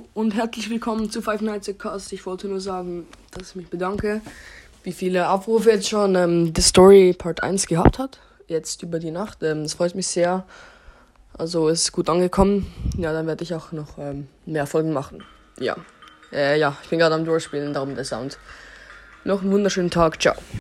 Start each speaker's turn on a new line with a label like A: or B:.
A: Hallo und herzlich willkommen zu Five Nights at Cast. Ich wollte nur sagen, dass ich mich bedanke, wie viele Aufrufe jetzt schon ähm, The Story Part 1 gehabt hat. Jetzt über die Nacht. Ähm, das freut mich sehr. Also ist gut angekommen. Ja, dann werde ich auch noch ähm, mehr Folgen machen. Ja. Äh, ja, ich bin gerade am Durchspielen, darum der Sound. Noch einen wunderschönen Tag. Ciao.